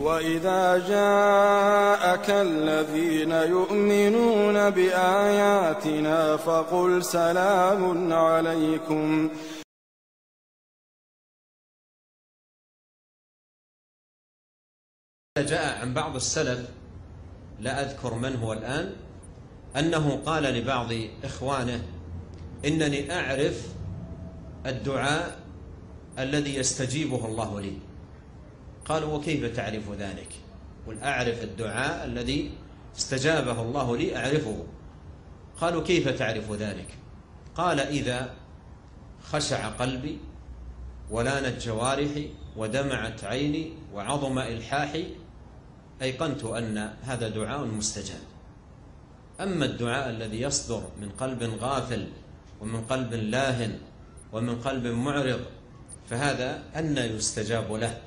وإذا جاءك الذين يؤمنون بآياتنا فقل سلام عليكم. جاء عن بعض السلف لا أذكر من هو الآن أنه قال لبعض إخوانه إنني أعرف الدعاء الذي يستجيبه الله لي. قالوا وكيف تعرف ذلك؟ قل أعرف الدعاء الذي استجابه الله لي أعرفه. قالوا كيف تعرف ذلك؟ قال إذا خشع قلبي ولانت جوارحي ودمعت عيني وعظم إلحاحي أيقنت أن هذا دعاء مستجاب. أما الدعاء الذي يصدر من قلب غافل ومن قلب لاهن ومن قلب معرض فهذا أن يستجاب له.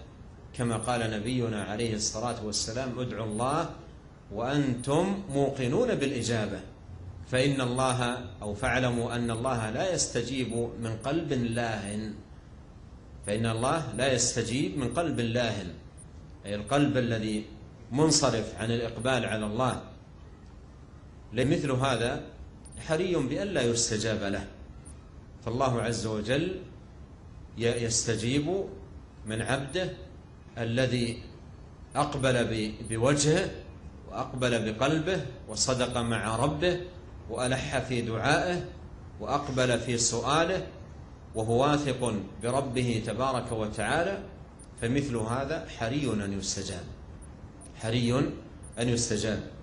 كما قال نبينا عليه الصلاة والسلام ادعوا الله وأنتم موقنون بالإجابة فإن الله أو فاعلموا أن الله لا يستجيب من قلب لاهن فإن الله لا يستجيب من قلب لاهن أي القلب الذي منصرف عن الإقبال على الله. لمثل هذا حري بأن لا يستجاب له فالله عز وجل يستجيب من عبده الذي أقبل بوجهه وأقبل بقلبه وصدق مع ربه وألح في دعائه وأقبل في سؤاله وهو واثق بربه تبارك وتعالى فمثل هذا حري أن يستجاب. حري أن يستجاب.